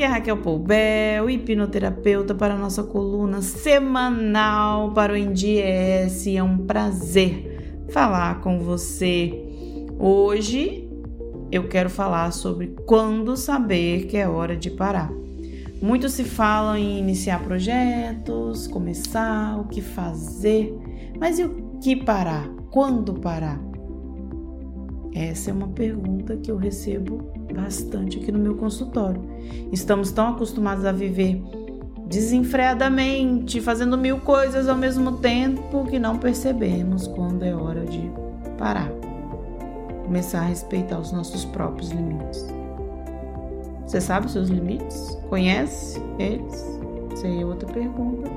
Aqui é Raquel Poubel, hipnoterapeuta para a nossa coluna semanal para o NDS. É um prazer falar com você. Hoje eu quero falar sobre quando saber que é hora de parar. Muito se fala em iniciar projetos, começar, o que fazer, mas e o que parar? Quando parar? Essa é uma pergunta que eu recebo bastante aqui no meu consultório. Estamos tão acostumados a viver desenfreadamente, fazendo mil coisas ao mesmo tempo que não percebemos quando é hora de parar. Começar a respeitar os nossos próprios limites. Você sabe os seus limites? Conhece eles? Essa é outra pergunta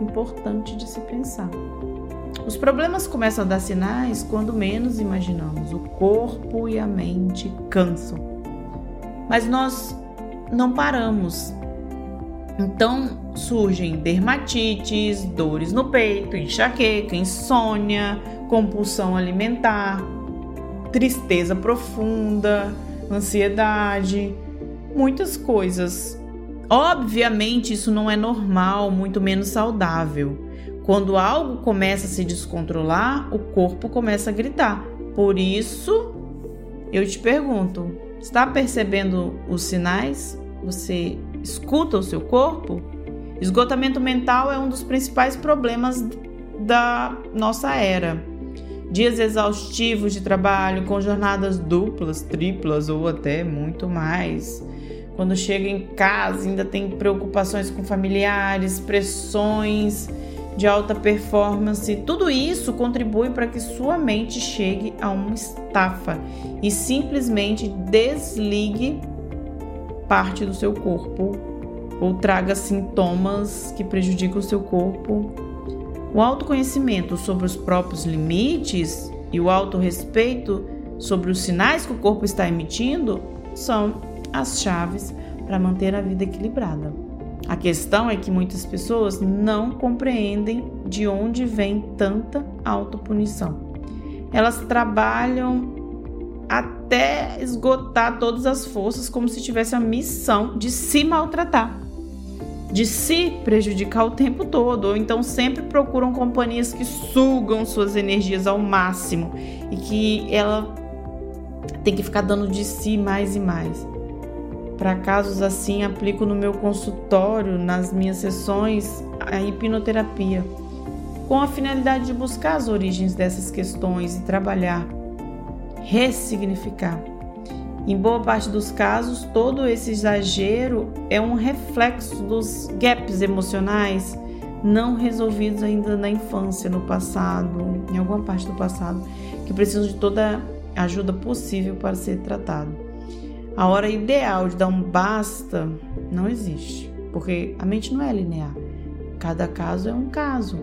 importante de se pensar. Os problemas começam a dar sinais quando menos imaginamos. O corpo e a mente cansam. Mas nós não paramos. Então surgem dermatites, dores no peito, enxaqueca, insônia, compulsão alimentar, tristeza profunda, ansiedade, muitas coisas. Obviamente, isso não é normal, muito menos saudável. Quando algo começa a se descontrolar, o corpo começa a gritar. Por isso, eu te pergunto: está percebendo os sinais? Você escuta o seu corpo? Esgotamento mental é um dos principais problemas da nossa era. Dias exaustivos de trabalho, com jornadas duplas, triplas ou até muito mais. Quando chega em casa, ainda tem preocupações com familiares, pressões de alta performance, tudo isso contribui para que sua mente chegue a uma estafa e simplesmente desligue parte do seu corpo ou traga sintomas que prejudicam o seu corpo. O autoconhecimento sobre os próprios limites e o autorrespeito sobre os sinais que o corpo está emitindo são as chaves para manter a vida equilibrada. A questão é que muitas pessoas não compreendem de onde vem tanta autopunição. Elas trabalham até esgotar todas as forças como se tivesse a missão de se maltratar, de se prejudicar o tempo todo, ou então sempre procuram companhias que sugam suas energias ao máximo e que ela tem que ficar dando de si mais e mais. Para casos assim, aplico no meu consultório, nas minhas sessões, a hipnoterapia, com a finalidade de buscar as origens dessas questões e trabalhar, ressignificar. Em boa parte dos casos, todo esse exagero é um reflexo dos gaps emocionais não resolvidos ainda na infância, no passado, em alguma parte do passado, que precisam de toda ajuda possível para ser tratado. A hora ideal de dar um basta não existe, porque a mente não é linear. Cada caso é um caso.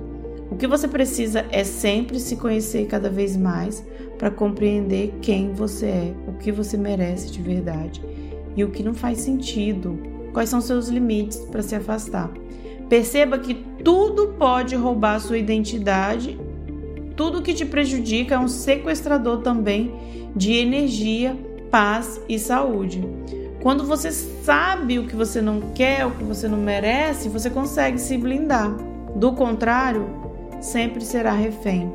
O que você precisa é sempre se conhecer cada vez mais para compreender quem você é, o que você merece de verdade e o que não faz sentido, quais são seus limites para se afastar. Perceba que tudo pode roubar sua identidade, tudo que te prejudica é um sequestrador também de energia paz e saúde. Quando você sabe o que você não quer, o que você não merece, você consegue se blindar. Do contrário, sempre será refém.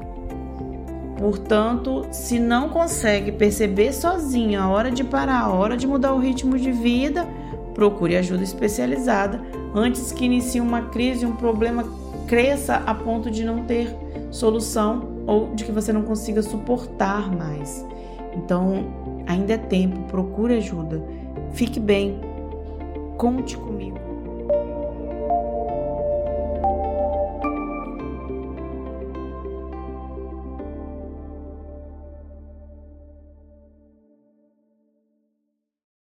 Portanto, se não consegue perceber sozinho a hora de parar, a hora de mudar o ritmo de vida, procure ajuda especializada antes que inicie uma crise, um problema cresça a ponto de não ter solução ou de que você não consiga suportar mais. Então, ainda é tempo, procure ajuda. Fique bem. Conte comigo.